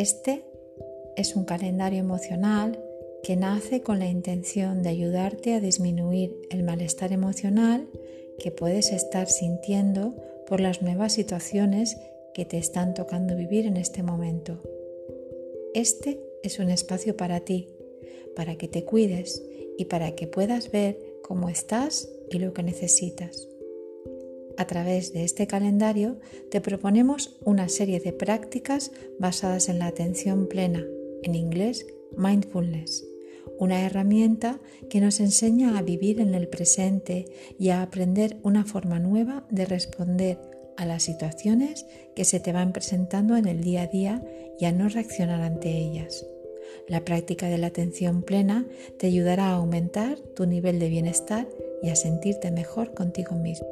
Este es un calendario emocional que nace con la intención de ayudarte a disminuir el malestar emocional que puedes estar sintiendo por las nuevas situaciones que te están tocando vivir en este momento. Este es un espacio para ti, para que te cuides y para que puedas ver cómo estás y lo que necesitas. A través de este calendario te proponemos una serie de prácticas basadas en la atención plena, en inglés mindfulness, una herramienta que nos enseña a vivir en el presente y a aprender una forma nueva de responder a las situaciones que se te van presentando en el día a día y a no reaccionar ante ellas. La práctica de la atención plena te ayudará a aumentar tu nivel de bienestar y a sentirte mejor contigo mismo.